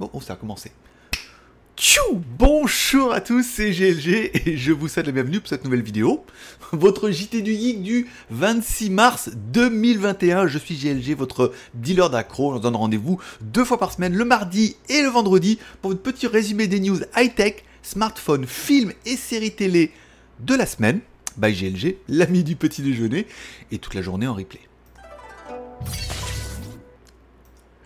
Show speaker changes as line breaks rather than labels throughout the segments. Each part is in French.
Oh, oh, ça a commencé. Tchou Bonjour à tous, c'est GLG et je vous souhaite la bienvenue pour cette nouvelle vidéo. Votre JT du Geek du 26 mars 2021. Je suis GLG, votre dealer d'accro. On se donne rendez-vous deux fois par semaine, le mardi et le vendredi, pour votre petit résumé des news high-tech, smartphones, films et séries télé de la semaine. By GLG, l'ami du petit déjeuner, et toute la journée en replay.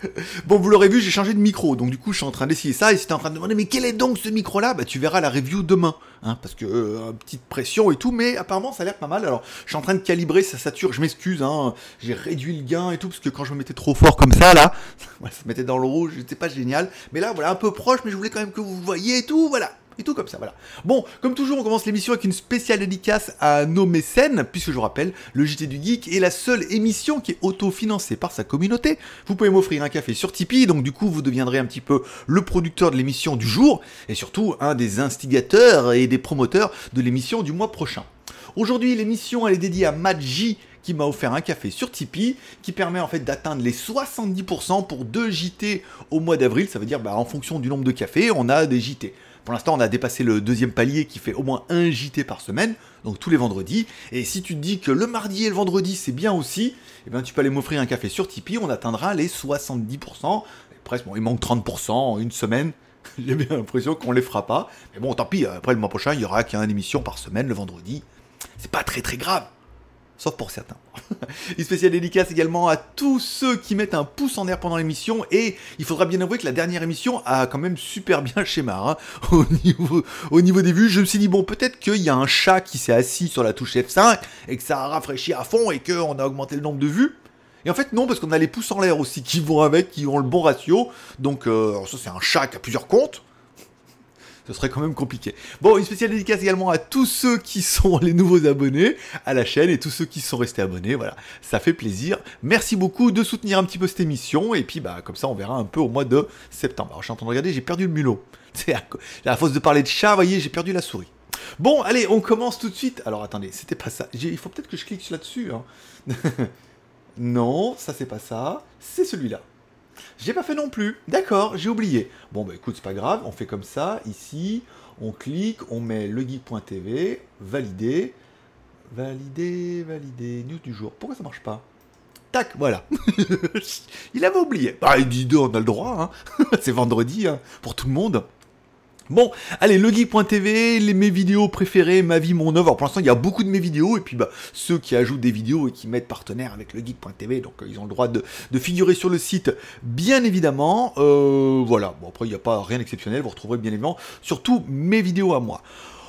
Bon, vous l'aurez vu, j'ai changé de micro, donc du coup, je suis en train d'essayer ça. Et si en train de demander, mais quel est donc ce micro-là? Bah, tu verras la review demain, hein, parce que euh, petite pression et tout, mais apparemment, ça a l'air pas mal. Alors, je suis en train de calibrer, ça sature. Je m'excuse, hein, j'ai réduit le gain et tout, parce que quand je me mettais trop fort comme ça, là, ça se mettait dans le rouge, c'était pas génial. Mais là, voilà, un peu proche, mais je voulais quand même que vous voyez et tout, voilà et tout comme ça, voilà. Bon, comme toujours, on commence l'émission avec une spéciale dédicace à nos mécènes, puisque je vous rappelle, le JT du Geek est la seule émission qui est auto-financée par sa communauté. Vous pouvez m'offrir un café sur Tipeee, donc du coup, vous deviendrez un petit peu le producteur de l'émission du jour, et surtout un des instigateurs et des promoteurs de l'émission du mois prochain. Aujourd'hui, l'émission, elle est dédiée à Madji, qui m'a offert un café sur Tipeee qui permet en fait d'atteindre les 70% pour deux JT au mois d'avril. Ça veut dire bah, en fonction du nombre de cafés, on a des JT. Pour l'instant, on a dépassé le deuxième palier qui fait au moins un JT par semaine, donc tous les vendredis. Et si tu te dis que le mardi et le vendredi, c'est bien aussi, eh bien, tu peux aller m'offrir un café sur Tipeee, on atteindra les 70%. presque, bon, il manque 30% en une semaine. J'ai bien l'impression qu'on les fera pas. Mais bon, tant pis, après le mois prochain, il y aura qu'une émission par semaine le vendredi. C'est pas très très grave sauf pour certains. Une spéciale dédicace également à tous ceux qui mettent un pouce en l'air pendant l'émission, et il faudra bien avouer que la dernière émission a quand même super bien schéma. Hein. Au, niveau, au niveau des vues, je me suis dit, bon, peut-être qu'il y a un chat qui s'est assis sur la touche F5, et que ça a rafraîchi à fond, et qu'on a augmenté le nombre de vues. Et en fait, non, parce qu'on a les pouces en l'air aussi qui vont avec, qui ont le bon ratio. Donc, euh, ça, c'est un chat qui a plusieurs comptes ce serait quand même compliqué. Bon, une spéciale dédicace également à tous ceux qui sont les nouveaux abonnés à la chaîne et tous ceux qui sont restés abonnés. Voilà, ça fait plaisir. Merci beaucoup de soutenir un petit peu cette émission et puis bah comme ça on verra un peu au mois de septembre. Alors je suis en train de regarder, j'ai perdu le mulot. C'est à, à force de parler de chat, voyez, j'ai perdu la souris. Bon, allez, on commence tout de suite. Alors attendez, c'était pas ça. Il faut peut-être que je clique là-dessus. Hein. non, ça c'est pas ça. C'est celui-là. J'ai pas fait non plus. D'accord, j'ai oublié. Bon, bah écoute, c'est pas grave. On fait comme ça. Ici, on clique, on met legeek.tv, valider. Valider, valider. News du jour. Pourquoi ça marche pas? Tac, voilà. il avait oublié. Bah, il dit on a le droit. Hein. c'est vendredi hein, pour tout le monde. Bon, allez, legeek.tv, les, mes vidéos préférées, ma vie, mon œuvre. Alors pour l'instant, il y a beaucoup de mes vidéos, et puis bah, ceux qui ajoutent des vidéos et qui mettent partenaire avec legeek.tv, donc euh, ils ont le droit de, figurer sur le site, bien évidemment. Euh, voilà, bon après, il n'y a pas rien d'exceptionnel, vous retrouverez bien évidemment surtout mes vidéos à moi.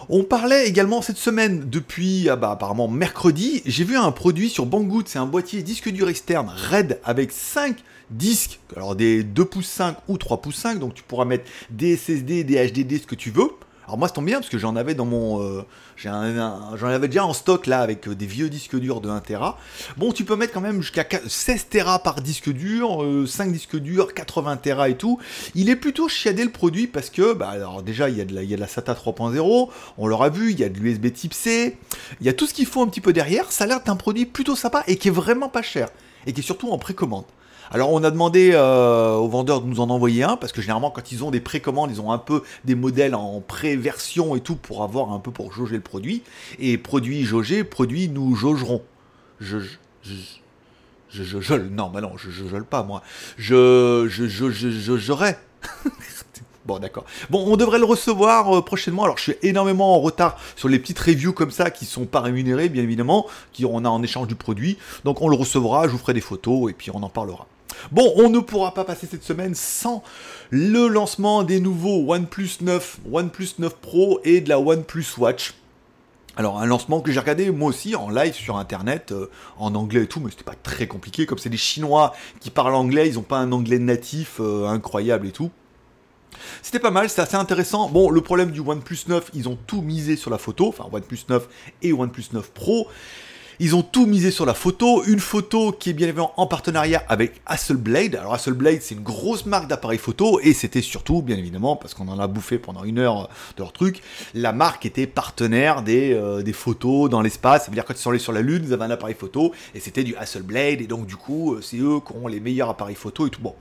On parlait également cette semaine, depuis ah bah, apparemment mercredi, j'ai vu un produit sur Banggood, c'est un boîtier disque dur externe RAID avec 5 disques, alors des 2 pouces 5 ou 3 pouces 5, donc tu pourras mettre des SSD, des HDD, ce que tu veux. Alors moi, ça tombe bien parce que j'en avais dans mon, euh, j'en avais déjà en stock là avec euh, des vieux disques durs de 1 Tera. Bon, tu peux mettre quand même jusqu'à 16 Tera par disque dur, 5 euh, disques durs, 80 Tera et tout. Il est plutôt chiadé le produit parce que, bah alors déjà il y a de la, il y a la SATA 3.0, on l'aura vu, il y a de l'USB Type C, il y a tout ce qu'il faut un petit peu derrière. Ça a l'air d'un produit plutôt sympa et qui est vraiment pas cher et qui est surtout en précommande. Alors on a demandé euh, aux vendeurs de nous en envoyer un, parce que généralement quand ils ont des précommandes, ils ont un peu des modèles en pré-version et tout pour avoir un peu pour jauger le produit. Et produit jaugé, produit nous jaugerons. Je, je, je, je, non, bah non, je, je, pas moi. Je, je, je, je, j'aurais. Bon, d'accord. Bon, on devrait le recevoir euh, prochainement. Alors, je suis énormément en retard sur les petites reviews comme ça qui sont pas rémunérées, bien évidemment, qui on a en échange du produit. Donc, on le recevra, je vous ferai des photos et puis on en parlera. Bon, on ne pourra pas passer cette semaine sans le lancement des nouveaux OnePlus 9, OnePlus 9 Pro et de la OnePlus Watch. Alors un lancement que j'ai regardé moi aussi en live sur internet, euh, en anglais et tout, mais c'était pas très compliqué, comme c'est des Chinois qui parlent anglais, ils n'ont pas un anglais natif euh, incroyable et tout. C'était pas mal, c'est assez intéressant. Bon, le problème du OnePlus 9, ils ont tout misé sur la photo, enfin OnePlus 9 et OnePlus 9 Pro. Ils ont tout misé sur la photo, une photo qui est bien évidemment en partenariat avec Hasselblad. Alors Hasselblad, c'est une grosse marque d'appareils photo et c'était surtout, bien évidemment, parce qu'on en a bouffé pendant une heure de leur truc, la marque était partenaire des, euh, photos dans l'espace. Ça veut dire quand ils sont allés sur la Lune, ils avaient un appareil photo et c'était du Hasselblad et donc du coup, euh, c'est eux qui ont les meilleurs appareils photo et tout. Bon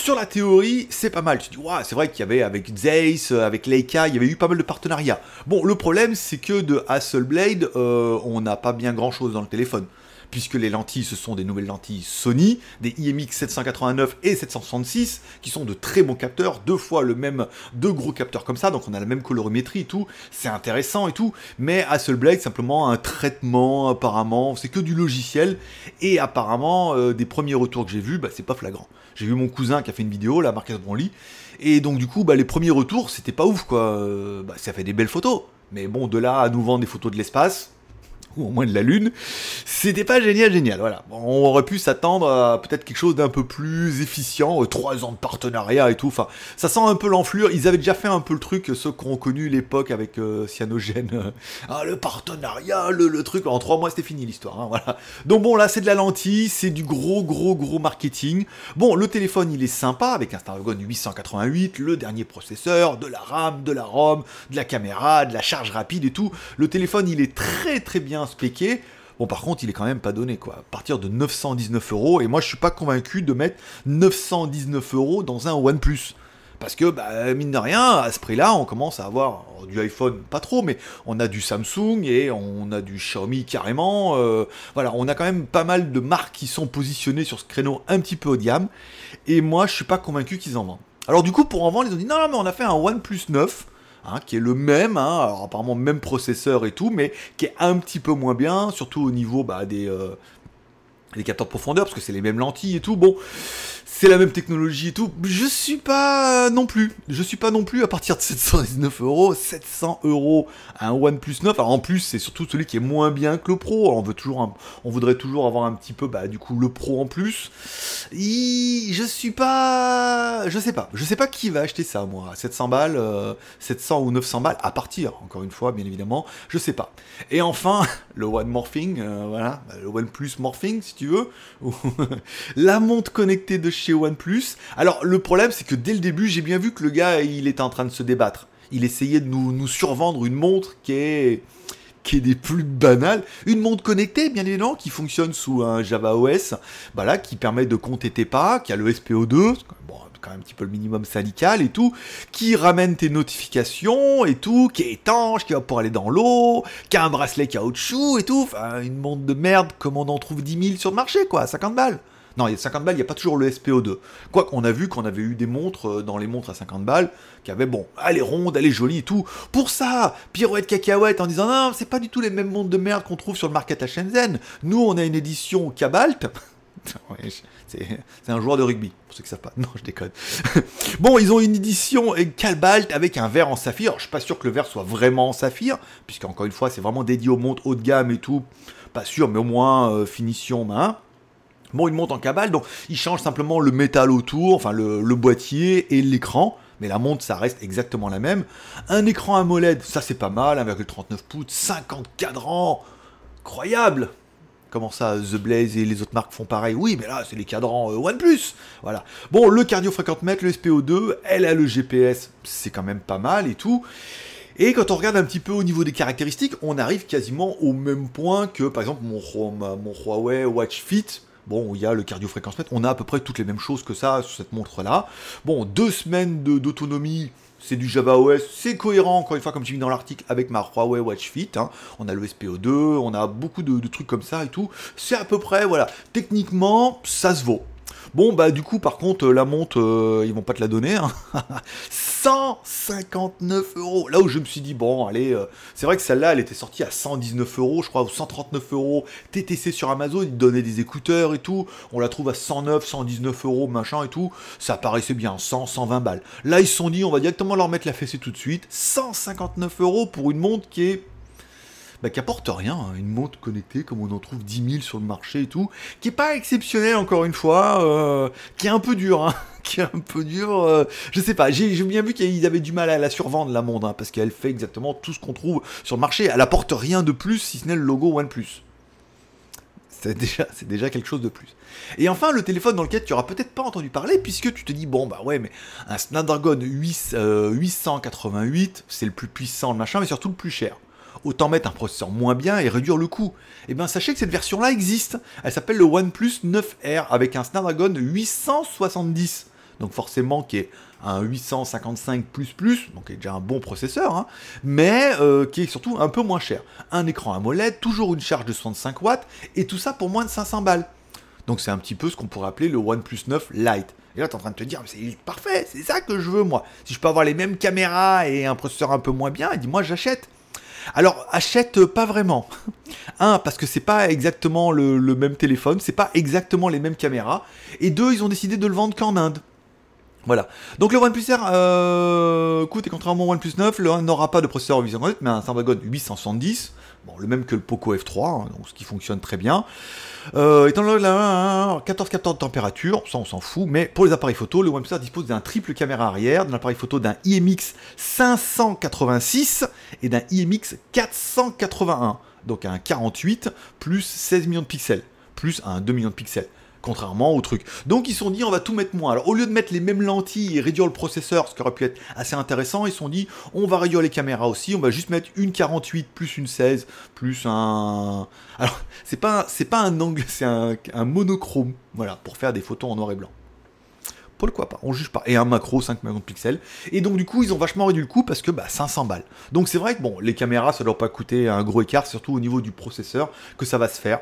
Sur la théorie, c'est pas mal. Tu dis, c'est vrai qu'il y avait avec Zeiss, euh, avec Leica, il y avait eu pas mal de partenariats. Bon, le problème, c'est que de Hasselblad, euh, on n'a pas bien grand chose dans le téléphone puisque les lentilles, ce sont des nouvelles lentilles Sony, des IMX 789 et 766, qui sont de très bons capteurs, deux fois le même, deux gros capteurs comme ça, donc on a la même colorimétrie et tout, c'est intéressant et tout, mais Hasselblad, simplement un traitement, apparemment, c'est que du logiciel, et apparemment, euh, des premiers retours que j'ai vus, bah, c'est pas flagrant. J'ai vu mon cousin qui a fait une vidéo, la Marcus Brownlee, et donc du coup, bah, les premiers retours, c'était pas ouf, quoi. Euh, bah, ça fait des belles photos, mais bon, de là à nous vendre des photos de l'espace, ou au moins de la Lune, c'était pas génial, génial. Voilà. on aurait pu s'attendre à peut-être quelque chose d'un peu plus efficient, euh, trois ans de partenariat et tout. Enfin, ça sent un peu l'enflure. Ils avaient déjà fait un peu le truc, ceux qui ont connu l'époque avec euh, Cyanogène. ah, le partenariat, le, truc. En trois mois, c'était fini l'histoire. Hein, voilà. Donc bon, là, c'est de la lentille, c'est du gros, gros, gros marketing. Bon, le téléphone, il est sympa avec un Snapdragon 888, le dernier processeur, de la RAM, de la ROM, de la caméra, de la charge rapide et tout. Le téléphone, il est très, très bien Bon, par contre, il est quand même pas donné, quoi. À partir de 919 euros, et moi, je suis pas convaincu de mettre 919 euros dans un OnePlus. Parce que, bah, mine de rien, à ce prix-là, on commence à avoir du iPhone, pas trop, mais on a du Samsung et on a du Xiaomi carrément. Euh, voilà, on a quand même pas mal de marques qui sont positionnées sur ce créneau un petit peu haut de gamme. Et moi, je suis pas convaincu qu'ils en vendent. Alors, du coup, pour en vendre, ils ont dit non, non, mais on a fait un OnePlus 9 Hein, qui est le même, hein, alors apparemment même processeur et tout, mais qui est un petit peu moins bien, surtout au niveau bah, des, euh, des capteurs de profondeur, parce que c'est les mêmes lentilles et tout. Bon, c'est la même technologie et tout. Je suis pas non plus. Je suis pas non plus à partir de 719 euros, 700 euros un OnePlus 9. Alors en plus, c'est surtout celui qui est moins bien que le Pro. on veut toujours, on voudrait toujours avoir un petit peu, bah du coup le Pro en plus. je suis pas, je sais pas, je sais pas qui va acheter ça moi. 700 balles, 700 euh, ou 900 balles à partir. Encore une fois, bien évidemment, je sais pas. Et enfin, le One Morphing, euh, voilà, le OnePlus Morphing si tu veux, la montre connectée de chez OnePlus. Alors le problème c'est que dès le début j'ai bien vu que le gars il était en train de se débattre. Il essayait de nous, survendre une montre qui est qui est des plus banales. Une montre connectée, bien évidemment, qui fonctionne sous un Java OS, bah qui permet de compter tes pas, qui a le SPO2, bon, quand même un petit peu le minimum syndical et tout, qui ramène tes notifications et tout, qui est étanche, qui va pouvoir aller dans l'eau, qui a un bracelet caoutchouc et tout, une montre de merde comme on en trouve 10 000 sur le marché, quoi, 50 balles. Non, il y a 50 balles, il n'y a pas toujours le SPO2. Quoi qu'on a vu qu'on avait eu des montres euh, dans les montres à 50 balles qui avaient, bon, elle est ronde, elle est jolie et tout. Pour ça, pirouette cacahuète en disant non, c'est pas du tout les mêmes montres de merde qu'on trouve sur le market à Shenzhen. Nous, on a une édition Cabalt. c'est un joueur de rugby, pour ceux qui savent pas. Non, je déconne. bon, ils ont une édition Cabalt avec un verre en saphir. je suis pas sûr que le verre soit vraiment en saphir, puisqu'encore une fois, c'est vraiment dédié aux montres haut de gamme et tout. Pas sûr, mais au moins euh, finition main. Bon, il monte en cabale, donc il change simplement le métal autour, enfin le, boîtier et l'écran. Mais la montre, ça reste exactement la même. Un écran AMOLED, ça c'est pas mal, 1,39 pouces, 50 cadrans, incroyable Comment ça, The Blaze et les autres marques font pareil? Oui, mais là, c'est les cadrans euh, OnePlus. Voilà. Bon, le cardio mètre, le SPO2, elle a le GPS, c'est quand même pas mal et tout. Et quand on regarde un petit peu au niveau des caractéristiques, on arrive quasiment au même point que, par exemple, mon, mon Huawei Watch Fit, Bon, il y a le cardio-fréquence-mètre, on a à peu près toutes les mêmes choses que ça sur cette montre-là. Bon, deux semaines d'autonomie, c'est du Java OS, c'est cohérent, encore une fois, comme tu dis dans l'article, avec ma Huawei Watch Fit. Hein. On a le SPO2, on a beaucoup de, de trucs comme ça et tout. C'est à peu près, voilà. Techniquement, ça se vaut. Bon, bah du coup, par contre, la montre, euh, ils vont pas te la donner. 159 hein. euros. Là où je me suis dit, bon, allez, euh, c'est vrai que celle-là, elle était sortie à 119 euros, je crois, ou 139 euros. TTC sur Amazon, ils donnaient des écouteurs et tout. On la trouve à 109, 119 euros, machin et tout. Ça paraissait bien, 100, 120 balles. Là, ils se sont dit, on va directement leur mettre la fessée tout de suite. 159 euros pour une montre qui est bah, qui apporte rien, hein. une montre connectée comme on en trouve 10 000 sur le marché et tout, qui est pas exceptionnel encore une fois, euh, qui est un peu dur, hein, qui est un peu dur, euh, je sais pas, j'ai bien vu qu'ils avaient du mal à la survendre la montre, hein, parce qu'elle fait exactement tout ce qu'on trouve sur le marché, elle apporte rien de plus si ce n'est le logo OnePlus. C'est déjà, quelque chose de plus. Et enfin, le téléphone dans lequel tu auras peut-être pas entendu parler, puisque tu te dis, bon, bah ouais, mais un Snapdragon 8, 888, euh, c'est le plus puissant, le machin, mais surtout le plus cher autant mettre un processeur moins bien et réduire le coût. Et eh bien sachez que cette version-là existe. Elle s'appelle le OnePlus 9R avec un Snapdragon 870. donc forcément qui est un 855 donc est déjà un bon processeur, hein, mais euh, qui est surtout un peu moins cher. Un écran AMOLED, toujours une charge de 65 watts, et tout ça pour moins de 500 balles. Donc c'est un petit peu ce qu'on pourrait appeler le OnePlus 9 Lite. Et là, tu es en train de te dire, c'est parfait, c'est ça que je veux, moi. Si je peux avoir les mêmes caméras et un processeur un peu moins bien, dis-moi, j'achète. Alors, achète pas vraiment. Un, parce que c'est pas exactement le, même téléphone, c'est pas exactement les mêmes caméras. Et deux, ils ont décidé de le vendre qu'en Inde. Voilà. Donc le OnePlus R, euh, écoute, et contrairement au OnePlus 9, le n'aura pas de processeur 850, mais un Snapdragon 870, bon, le même que le Poco F3, hein, ce qui fonctionne très bien. Euh, étant là, 14 capteurs de température, ça on s'en fout, mais pour les appareils photo, le OnePlus dispose d'un triple caméra arrière, d'un appareil photo d'un IMX 586 et d'un IMX 481, donc un 48 plus 16 millions de pixels, plus un 2 millions de pixels contrairement au truc. Donc ils se sont dit on va tout mettre moins. Alors au lieu de mettre les mêmes lentilles et réduire le processeur, ce qui aurait pu être assez intéressant, ils se sont dit on va réduire les caméras aussi, on va juste mettre une 48 plus une 16 plus un. Alors c'est pas c'est pas un angle, c'est un, monochrome, voilà, pour faire des photos en noir et blanc. Pourquoi pas? On juge pas. Et un macro 5 millions de pixels. Et donc du coup ils ont vachement réduit le coût parce que bah 500 balles. Donc c'est vrai que bon les caméras ça doit pas coûter un gros écart, surtout au niveau du processeur que ça va se faire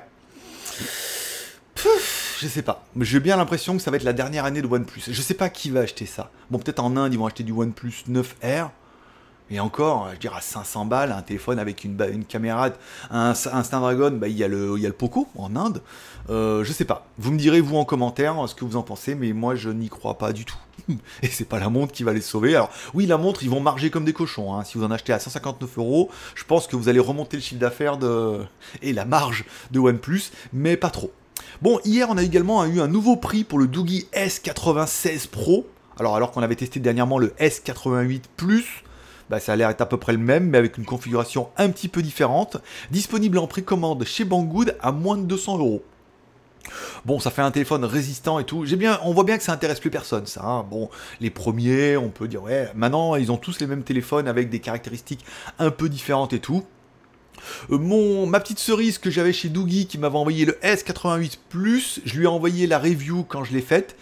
je sais pas. J'ai bien l'impression que ça va être la dernière année de OnePlus. Je sais pas qui va acheter ça. Bon, peut-être en Inde, ils vont acheter du OnePlus 9R. Et encore, je dirais à 500 balles, un téléphone avec une, une caméra, un, un Snapdragon, bah, il, y a le, il y a le Poco en Inde. Euh, je sais pas. Vous me direz, vous, en commentaire, ce que vous en pensez, mais moi, je n'y crois pas du tout. Et c'est pas la montre qui va les sauver. Alors, oui, la montre, ils vont marger comme des cochons. Hein. Si vous en achetez à 159 euros, je pense que vous allez remonter le chiffre d'affaires de... et la marge de OnePlus, mais pas trop. Bon, hier, on a également eu un nouveau prix pour le Doogie S96 Pro. Alors, alors qu'on avait testé dernièrement le S88 Plus, bah, ça a l'air d'être à peu près le même, mais avec une configuration un petit peu différente. Disponible en précommande chez Banggood à moins de 200 euros. Bon, ça fait un téléphone résistant et tout. Bien, on voit bien que ça intéresse plus personne, ça. Hein. Bon, les premiers, on peut dire ouais. Maintenant, ils ont tous les mêmes téléphones avec des caractéristiques un peu différentes et tout. Euh, mon, ma petite cerise que j'avais chez Doogie qui m'avait envoyé le S88 Plus, je lui ai envoyé la review quand je l'ai faite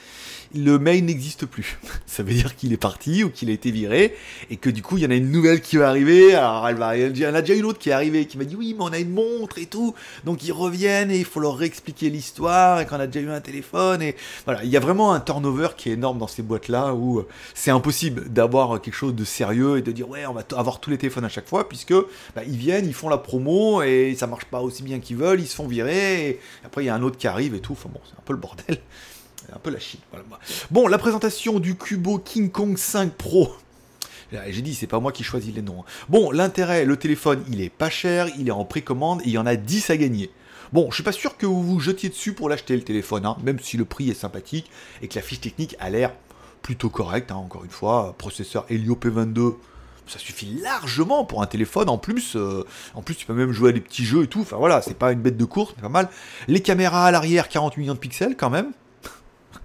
le mail n'existe plus. Ça veut dire qu'il est parti ou qu'il a été viré et que du coup il y en a une nouvelle qui va arriver. Alors elle va, il y en a déjà une autre qui est arrivée qui m'a dit oui mais on a une montre et tout. Donc ils reviennent et il faut leur réexpliquer l'histoire et qu'on a déjà eu un téléphone et voilà il y a vraiment un turnover qui est énorme dans ces boîtes là où euh, c'est impossible d'avoir quelque chose de sérieux et de dire ouais on va avoir tous les téléphones à chaque fois puisque bah, ils viennent ils font la promo et ça marche pas aussi bien qu'ils veulent ils se font virer et après il y a un autre qui arrive et tout. Enfin bon c'est un peu le bordel un peu la Chine. Bon, la présentation du Cubo King Kong 5 Pro. J'ai dit, c'est pas moi qui choisis les noms. Hein. Bon, l'intérêt, le téléphone, il est pas cher, il est en précommande et il y en a 10 à gagner. Bon, je suis pas sûr que vous vous jetiez dessus pour l'acheter le téléphone, hein, même si le prix est sympathique et que la fiche technique a l'air plutôt correcte. Hein, encore une fois, processeur Helio P22, ça suffit largement pour un téléphone. En plus, euh, en plus, tu peux même jouer à des petits jeux et tout. Enfin voilà, c'est pas une bête de course, c'est pas mal. Les caméras à l'arrière, 40 millions de pixels quand même.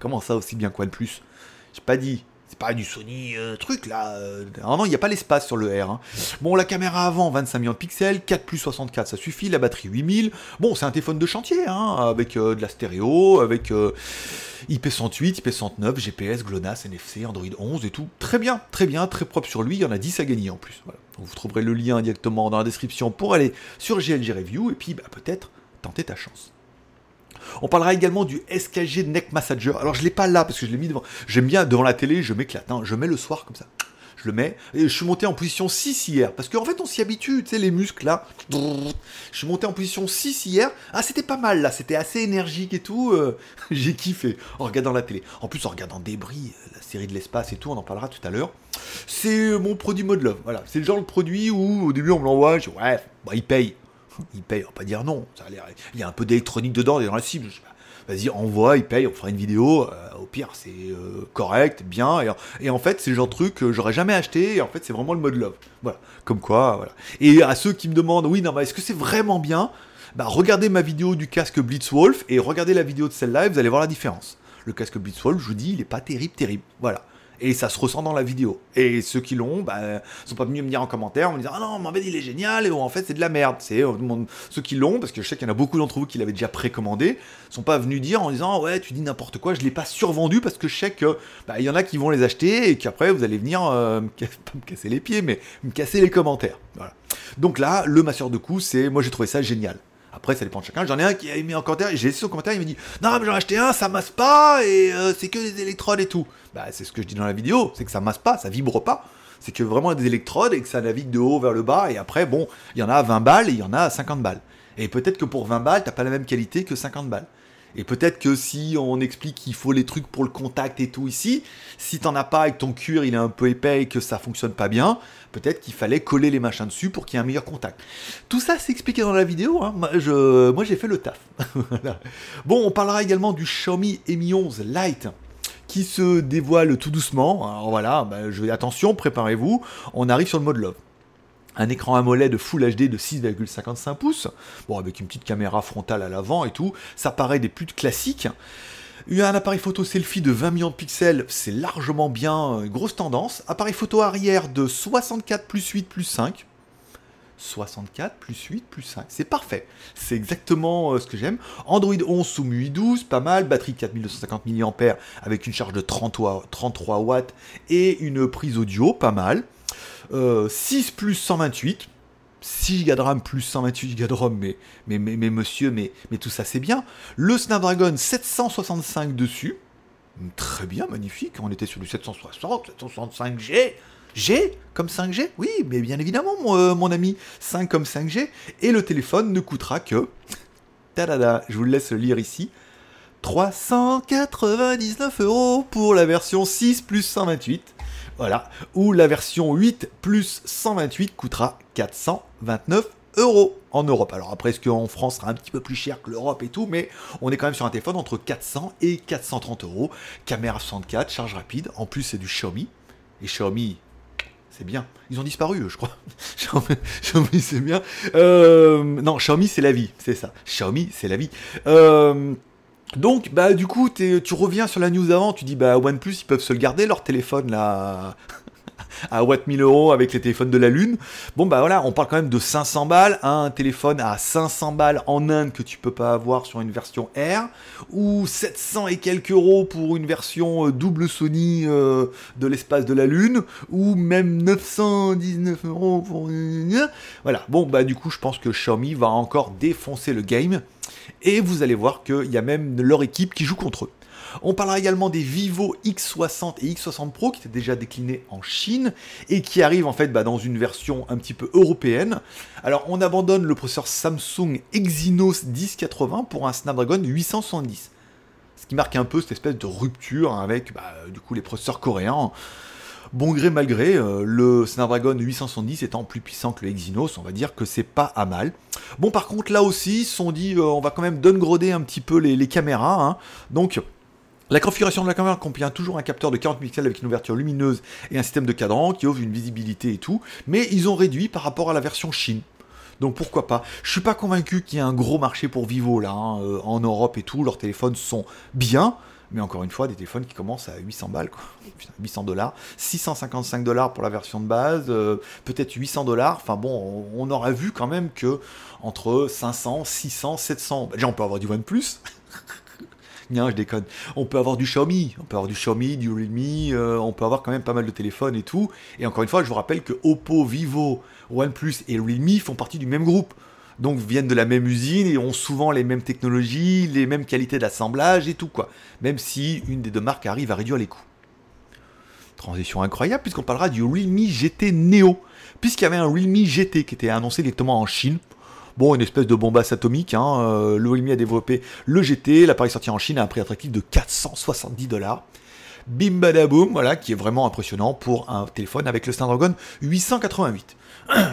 Comment ça aussi bien quoi de plus? J'ai pas dit. C'est pas du Sony euh, truc là. non, non, il n'y a pas l'espace sur le R. Hein. Bon, la caméra avant, 25 millions de pixels, 4 plus 64, ça suffit. La batterie 8000. Bon, c'est un téléphone de chantier, hein, avec euh, de la stéréo, avec euh, IP108, IP109, GPS, GLONASS, NFC, Android 11 et tout. Très bien, très bien, très propre sur lui. Il y en a 10 à gagner en plus. vous trouverez le lien directement dans la description pour aller sur GLG Review et puis bah, peut-être tenter ta chance. On parlera également du SKG Neck Massager. Alors je l'ai pas là parce que je l'ai mis devant. J'aime bien devant la télé, je m'éclate. Hein. Je mets le soir comme ça. Je le mets. Et je suis monté en position 6 hier. Parce qu'en fait on s'y habitue, tu sais, les muscles là. Je suis monté en position 6 hier. Ah c'était pas mal là, c'était assez énergique et tout. Euh, j'ai kiffé en regardant la télé. En plus en regardant Débris, euh, la série de l'espace et tout, on en parlera tout à l'heure. C'est mon produit mode love. Voilà, c'est le genre de produit où au début on me l'envoie, je dis ouais, bah, il paye il paye, on va pas dire non. Il y a un peu d'électronique dedans, dans la cible. Vas-y, envoie, il paye, on fera une vidéo. Euh, au pire, c'est euh, correct, bien. Et, en fait, c'est le genre de truc que j'aurais jamais acheté. Et en fait, c'est vraiment le mode love. Voilà. Comme quoi, voilà. Et à ceux qui me demandent, oui, non, mais est-ce que c'est vraiment bien? Bah, regardez ma vidéo du casque Blitzwolf et regardez la vidéo de celle-là et vous allez voir la différence. Le casque Blitzwolf, je vous dis, il est pas terrible, terrible. Voilà. Et ça se ressent dans la vidéo. Et ceux qui l'ont, bah, sont pas venus me dire en commentaire, en me disant Ah non, Mohamed il est génial, et en fait c'est de la merde. C'est euh, ceux qui l'ont, parce que je sais qu'il y en a beaucoup d'entre vous qui l'avaient déjà précommandé, sont pas venus dire en disant Ouais, tu dis n'importe quoi, je l'ai pas survendu parce que je sais que bah, il y en a qui vont les acheter et qu'après vous allez venir euh, me, pas me casser les pieds, mais me casser les commentaires. Voilà. Donc là, le masseur de coups, c'est moi j'ai trouvé ça génial. Après, ça dépend de chacun. J'en ai un qui a mis en commentaire, j'ai laissé son commentaire, il me dit Non, mais j'en ai acheté un, ça masse pas, et euh, c'est que des électrodes et tout. Bah, c'est ce que je dis dans la vidéo, c'est que ça masse pas, ça vibre pas. C'est que vraiment des électrodes et que ça navigue de haut vers le bas, et après, bon, il y en a à 20 balles et il y en a à 50 balles. Et peut-être que pour 20 balles, t'as pas la même qualité que 50 balles. Et peut-être que si on explique qu'il faut les trucs pour le contact et tout ici, si t'en as pas et que ton cuir il est un peu épais et que ça fonctionne pas bien, peut-être qu'il fallait coller les machins dessus pour qu'il y ait un meilleur contact. Tout ça c'est expliqué dans la vidéo, hein. moi, j'ai fait le taf. bon, on parlera également du Xiaomi Mi 11 Lite qui se dévoile tout doucement. Alors voilà, bah, je, attention, préparez-vous, on arrive sur le mode love un écran AMOLED Full HD de 6,55 pouces, bon avec une petite caméra frontale à l'avant et tout, ça paraît des plus classiques. Un appareil photo selfie de 20 millions de pixels, c'est largement bien, grosse tendance. Appareil photo arrière de 64 plus 8 plus 5. 64 plus 8 plus 5, c'est parfait. C'est exactement euh, ce que j'aime. Android 11 sous MUI 12, pas mal. Batterie 4250 mAh avec une charge de 33 watts et une prise audio, pas mal. 6 euh, plus 128. 6 Go de RAM plus 128 Go de ROM, mais, mais, mais, monsieur, mais, mais tout ça c'est bien. Le Snapdragon 765 dessus. Très bien, magnifique. On était sur du 760, 765G. G comme 5G Oui, mais bien évidemment, mon, euh, ami. 5 comme 5G. Et le téléphone ne coûtera que. Tadada, je vous le laisse lire ici. 399 euros pour la version 6 plus 128. Voilà. Ou la version 8 plus 128 coûtera 429 euros en Europe. Alors après, est-ce qu'en France sera un petit peu plus cher que l'Europe et tout, mais on est quand même sur un téléphone entre 400 et 430 euros. Caméra 64, charge rapide. En plus, c'est du Xiaomi. Et Xiaomi, c'est bien. Ils ont disparu, je crois. Xiaomi, c'est bien. Euh, non, Xiaomi, c'est la vie, c'est ça. Xiaomi, c'est la vie. Euh, donc, bah, du coup, tu reviens sur la news avant, tu dis, bah, OnePlus, ils peuvent se le garder, leur téléphone, là, à Watt 1000 euros avec les téléphones de la Lune. Bon, bah voilà, on parle quand même de 500 balles, un téléphone à 500 balles en Inde que tu peux pas avoir sur une version R, ou 700 et quelques euros pour une version euh, double Sony euh, de l'espace de la Lune, ou même 919 euros pour... Voilà, bon, bah, du coup, je pense que Xiaomi va encore défoncer le game. Et vous allez voir qu'il y a même leur équipe qui joue contre eux. On parlera également des Vivo X60 et X60 Pro qui étaient déjà déclinés en Chine et qui arrivent en fait bah, dans une version un petit peu européenne. Alors on abandonne le processeur Samsung Exynos 1080 pour un Snapdragon 870. Ce qui marque un peu cette espèce de rupture avec bah, du coup les processeurs coréens. Bon gré mal gré, euh, le Snapdragon 870 étant plus puissant que le Exynos, on va dire que c'est pas à mal. Bon par contre là aussi, ils dit euh, on va quand même downgrader un petit peu les, caméras. Hein. Donc la configuration de la caméra contient toujours un capteur de 40 pixels avec une ouverture lumineuse et un système de cadran qui offre une visibilité et tout, mais ils ont réduit par rapport à la version Chine. Donc pourquoi pas? Je suis pas convaincu qu'il y ait un gros marché pour Vivo là, hein, euh, en Europe et tout, leurs téléphones sont bien, mais encore une fois, des téléphones qui commencent à 800 balles, quoi. 800 dollars, 655 dollars pour la version de base, euh, peut-être 800 dollars. Enfin bon, on, aura vu quand même que entre 500, 600, 700. Déjà, on peut avoir du OnePlus. non, je déconne. On peut avoir du Xiaomi, on peut avoir du Xiaomi, du Realme, euh, on peut avoir quand même pas mal de téléphones et tout. Et encore une fois, je vous rappelle que Oppo, Vivo, OnePlus et Realme font partie du même groupe donc viennent de la même usine et ont souvent les mêmes technologies, les mêmes qualités d'assemblage et tout quoi. Même si une des deux marques arrive à réduire les coûts. Transition incroyable puisqu'on parlera du Realme GT Neo. Puisqu'il y avait un Realme GT qui était annoncé directement en Chine. Bon, une espèce de bombasse atomique. Hein. Euh, le Realme a développé le GT, l'appareil sorti en Chine à un prix attractif de 470 dollars. Bim badaboum, voilà, qui est vraiment impressionnant pour un téléphone avec le Snapdragon 888.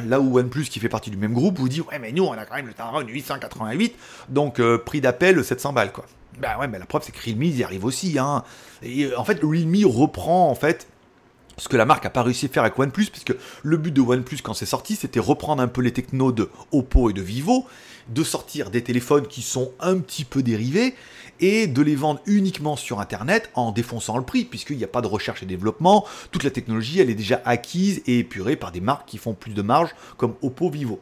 Là où OnePlus, qui fait partie du même groupe, vous dit Ouais, mais nous, on a quand même le Snapdragon 888, donc euh, prix d'appel 700 balles, quoi. Bah ouais, mais la preuve, c'est que Realme, y arrive aussi. Hein. Et euh, en fait, Realme reprend, en fait, ce que la marque a pas réussi à faire avec OnePlus, puisque le but de OnePlus quand c'est sorti, c'était reprendre un peu les technos de Oppo et de Vivo, de sortir des téléphones qui sont un petit peu dérivés, et de les vendre uniquement sur Internet en défonçant le prix, puisqu'il n'y a pas de recherche et développement, toute la technologie elle est déjà acquise et épurée par des marques qui font plus de marge, comme Oppo, Vivo.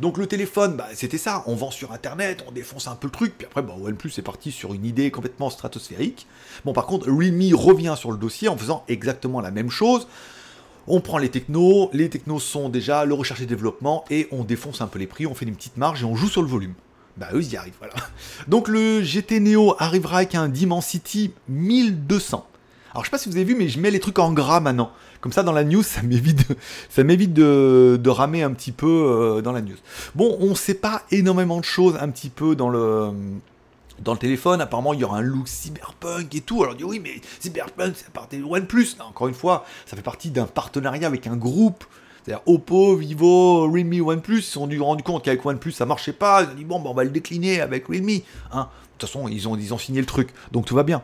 Donc le téléphone, bah, c'était ça, on vend sur internet, on défonce un peu le truc, puis après bah, OnePlus est parti sur une idée complètement stratosphérique. Bon par contre, Realme revient sur le dossier en faisant exactement la même chose. On prend les technos, les technos sont déjà le recherche et développement, et on défonce un peu les prix, on fait une petite marge et on joue sur le volume. Bah eux ils y arrivent, voilà. Donc le GT Neo arrivera avec un Dimensity 1200. Alors je sais pas si vous avez vu, mais je mets les trucs en gras maintenant. Comme ça, dans la news, ça m'évite, ça m'évite de, ramer un petit peu euh, dans la news. Bon, on sait pas énormément de choses un petit peu dans le dans le téléphone, apparemment il y aura un look cyberpunk et tout. Alors on dit oui, mais cyberpunk, c'est partie de OnePlus. encore une fois, ça fait partie d'un partenariat avec un groupe. C'est-à-dire Oppo, Vivo, Realme, OnePlus, ils se sont rendu compte qu'avec OnePlus ça marchait pas. Ils ont dit bon, ben, on va le décliner avec Realme. Hein. De toute façon, ils ont, ils signé le truc, donc tout va bien.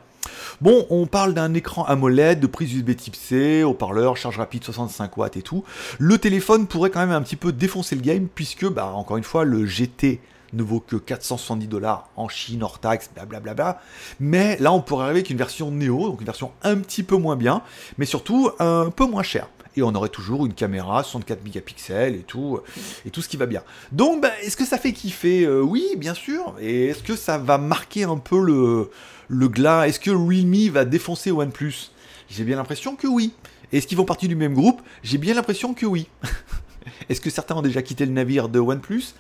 Bon, on parle d'un écran AMOLED, de prise USB type C, haut-parleur, charge rapide 65 watts et tout. Le téléphone pourrait quand même un petit peu défoncer le game, puisque, bah, encore une fois, le GT ne vaut que 470 dollars en Chine, hors taxe, blablabla. Mais là, on pourrait arriver avec une version Neo, donc une version un petit peu moins bien, mais surtout un peu moins chère et on aurait toujours une caméra 64 mégapixels et tout, et tout ce qui va bien. Donc, bah, est-ce que ça fait kiffer? Euh, Oui, bien sûr. Et est-ce que ça va marquer un peu le, glas? Est-ce que Realme va défoncer OnePlus? J'ai bien l'impression que oui. Est-ce qu'ils vont partir du même groupe? J'ai bien l'impression que oui. Est-ce que certains ont déjà quitté le navire de OnePlus?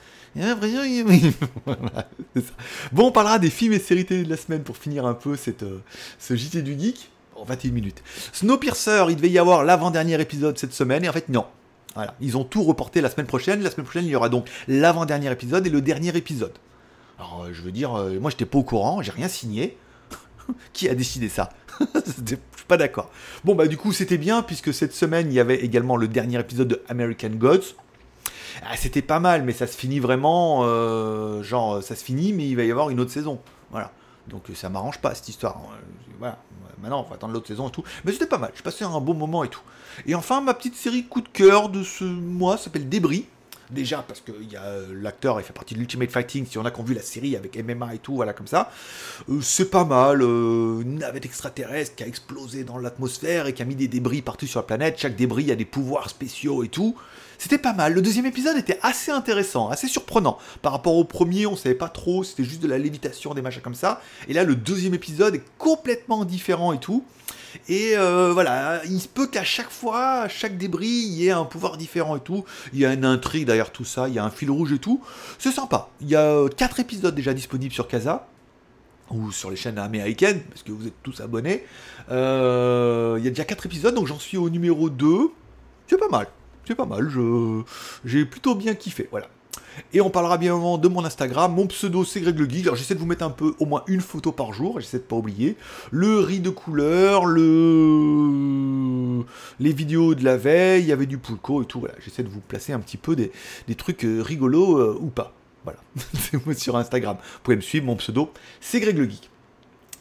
Bon, on parlera des films et séries télé de la semaine pour finir un peu cette, euh, ce JT du Geek. En 21 minutes. Snowpiercer, il devait y avoir l'avant-dernier épisode cette semaine, et en fait, non. Voilà, ils ont tout reporté la semaine prochaine. La semaine prochaine, il y aura donc l'avant-dernier épisode et le dernier épisode. Alors, euh, je veux dire, euh, moi, j'étais pas au courant, j'ai rien signé. Qui a décidé ça? Je suis pas d'accord. Bon, bah, du coup, c'était bien, puisque cette semaine, il y avait également le dernier épisode de American Gods. Ah, c'était pas mal, mais ça se finit vraiment. Euh, genre, ça se finit, mais il va y avoir une autre saison. Voilà. Donc ça m'arrange pas cette histoire. Voilà. Maintenant, on va attendre l'autre saison et tout. Mais c'était pas mal. Je passais un bon moment et tout. Et enfin, ma petite série coup de cœur de ce mois s'appelle Débris. Déjà parce que y a euh, l'acteur, il fait partie de l'Ultimate Fighting. Si on a qu'on vu la série avec MMA et tout, voilà comme ça, euh, c'est pas mal. Euh, une navette extraterrestre qui a explosé dans l'atmosphère et qui a mis des débris partout sur la planète. Chaque débris a des pouvoirs spéciaux et tout. C'était pas mal. Le deuxième épisode était assez intéressant, assez surprenant. Par rapport au premier, on savait pas trop, c'était juste de la lévitation, des machins comme ça. Et là, le deuxième épisode est complètement différent et tout. Et euh, voilà, il se peut qu'à chaque fois, à chaque débris, il y ait un pouvoir différent et tout. Il y a une intrigue derrière tout ça, il y a un fil rouge et tout. C'est sympa. Il y a 4 épisodes déjà disponibles sur Casa ou sur les chaînes américaines, parce que vous êtes tous abonnés. Euh, il y a déjà 4 épisodes, donc j'en suis au numéro 2. C'est pas mal c'est pas mal, j'ai plutôt bien kiffé, voilà. Et on parlera bien évidemment de mon Instagram, mon pseudo c'est Greg le Geek. Alors j'essaie de vous mettre un peu, au moins une photo par jour, j'essaie de pas oublier. Le riz de couleur, le... les vidéos de la veille, il y avait du pulco et tout, voilà. J'essaie de vous placer un petit peu des, trucs euh, rigolos euh, ou pas. Voilà, c'est moi sur Instagram. Vous pouvez me suivre, mon pseudo c'est Greg le Geek.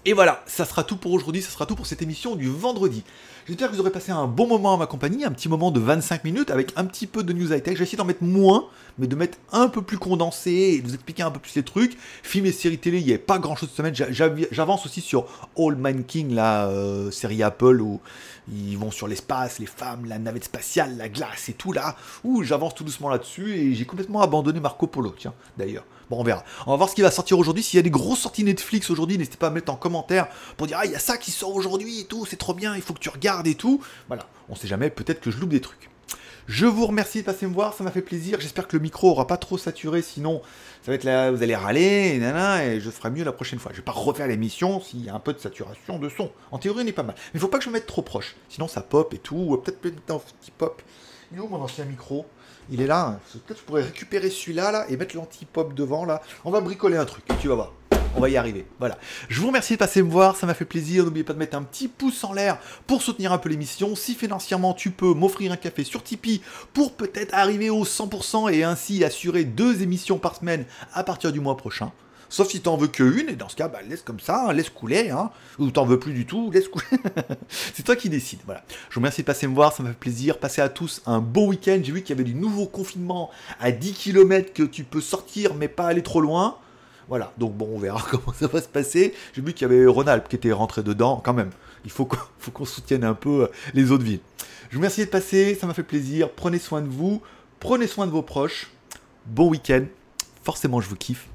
Et voilà, ça sera tout pour aujourd'hui, ça sera tout pour cette émission du vendredi. J'espère que vous aurez passé un bon moment à ma compagnie, un petit moment de 25 minutes avec un petit peu de news high-tech. J'ai essayé d'en mettre moins, mais de mettre un peu plus condensé et de vous expliquer un peu plus les trucs. Films et séries télé, il n'y avait pas grand chose cette semaine. J'avance aussi sur All Man King, la euh, série Apple où ils vont sur l'espace, les femmes, la navette spatiale, la glace et tout là. Ouh, j'avance tout doucement là-dessus et j'ai complètement abandonné Marco Polo, tiens, d'ailleurs. Bon, on verra. On va voir ce qui va sortir aujourd'hui. S'il y a des grosses sorties Netflix aujourd'hui, n'hésitez pas à mettre en commentaire pour dire Ah, il y a ça qui sort aujourd'hui et tout, c'est trop bien, il faut que tu regardes et tout. Voilà, on sait jamais, peut-être que je loupe des trucs. Je vous remercie de passer me voir, ça m'a fait plaisir. J'espère que le micro aura pas trop saturé, sinon ça va être là, vous allez râler, et, et je ferai mieux la prochaine fois. Je vais pas refaire l'émission s'il y a un peu de saturation de son. En théorie, on est pas mal. Mais il faut pas que je me mette trop proche, sinon ça pop et tout. Peut-être peut-être un petit pop. Il est où mon ancien micro? Il est là. Peut-être je pourrais récupérer celui-là là, et mettre l'anti-pop devant là. On va bricoler un truc, tu vas voir on va y arriver. Voilà. Je vous remercie de passer me voir, ça m'a fait plaisir. N'oubliez pas de mettre un petit pouce en l'air pour soutenir un peu l'émission. Si financièrement tu peux m'offrir un café sur Tipeee pour peut-être arriver au 100% et ainsi assurer deux émissions par semaine à partir du mois prochain. Sauf si t'en veux que une, et dans ce cas, bah, laisse comme ça, laisse couler, hein. ou t'en veux plus du tout, laisse couler. c'est toi qui décides. Voilà. Je vous remercie de passer me voir, ça m'a fait plaisir. Passez à tous un bon week-end. J'ai vu qu'il y avait du nouveau confinement à 10 km que tu peux sortir, mais pas aller trop loin. Voilà, donc bon, on verra comment ça va se passer. J'ai vu qu'il y avait Ronald qui était rentré dedans, quand même. Il faut qu'on soutienne un peu euh, les autres villes. Je vous remercie de passer, ça m'a fait plaisir. Prenez soin de vous, prenez soin de vos proches. Bon week-end. Forcément, je vous kiffe.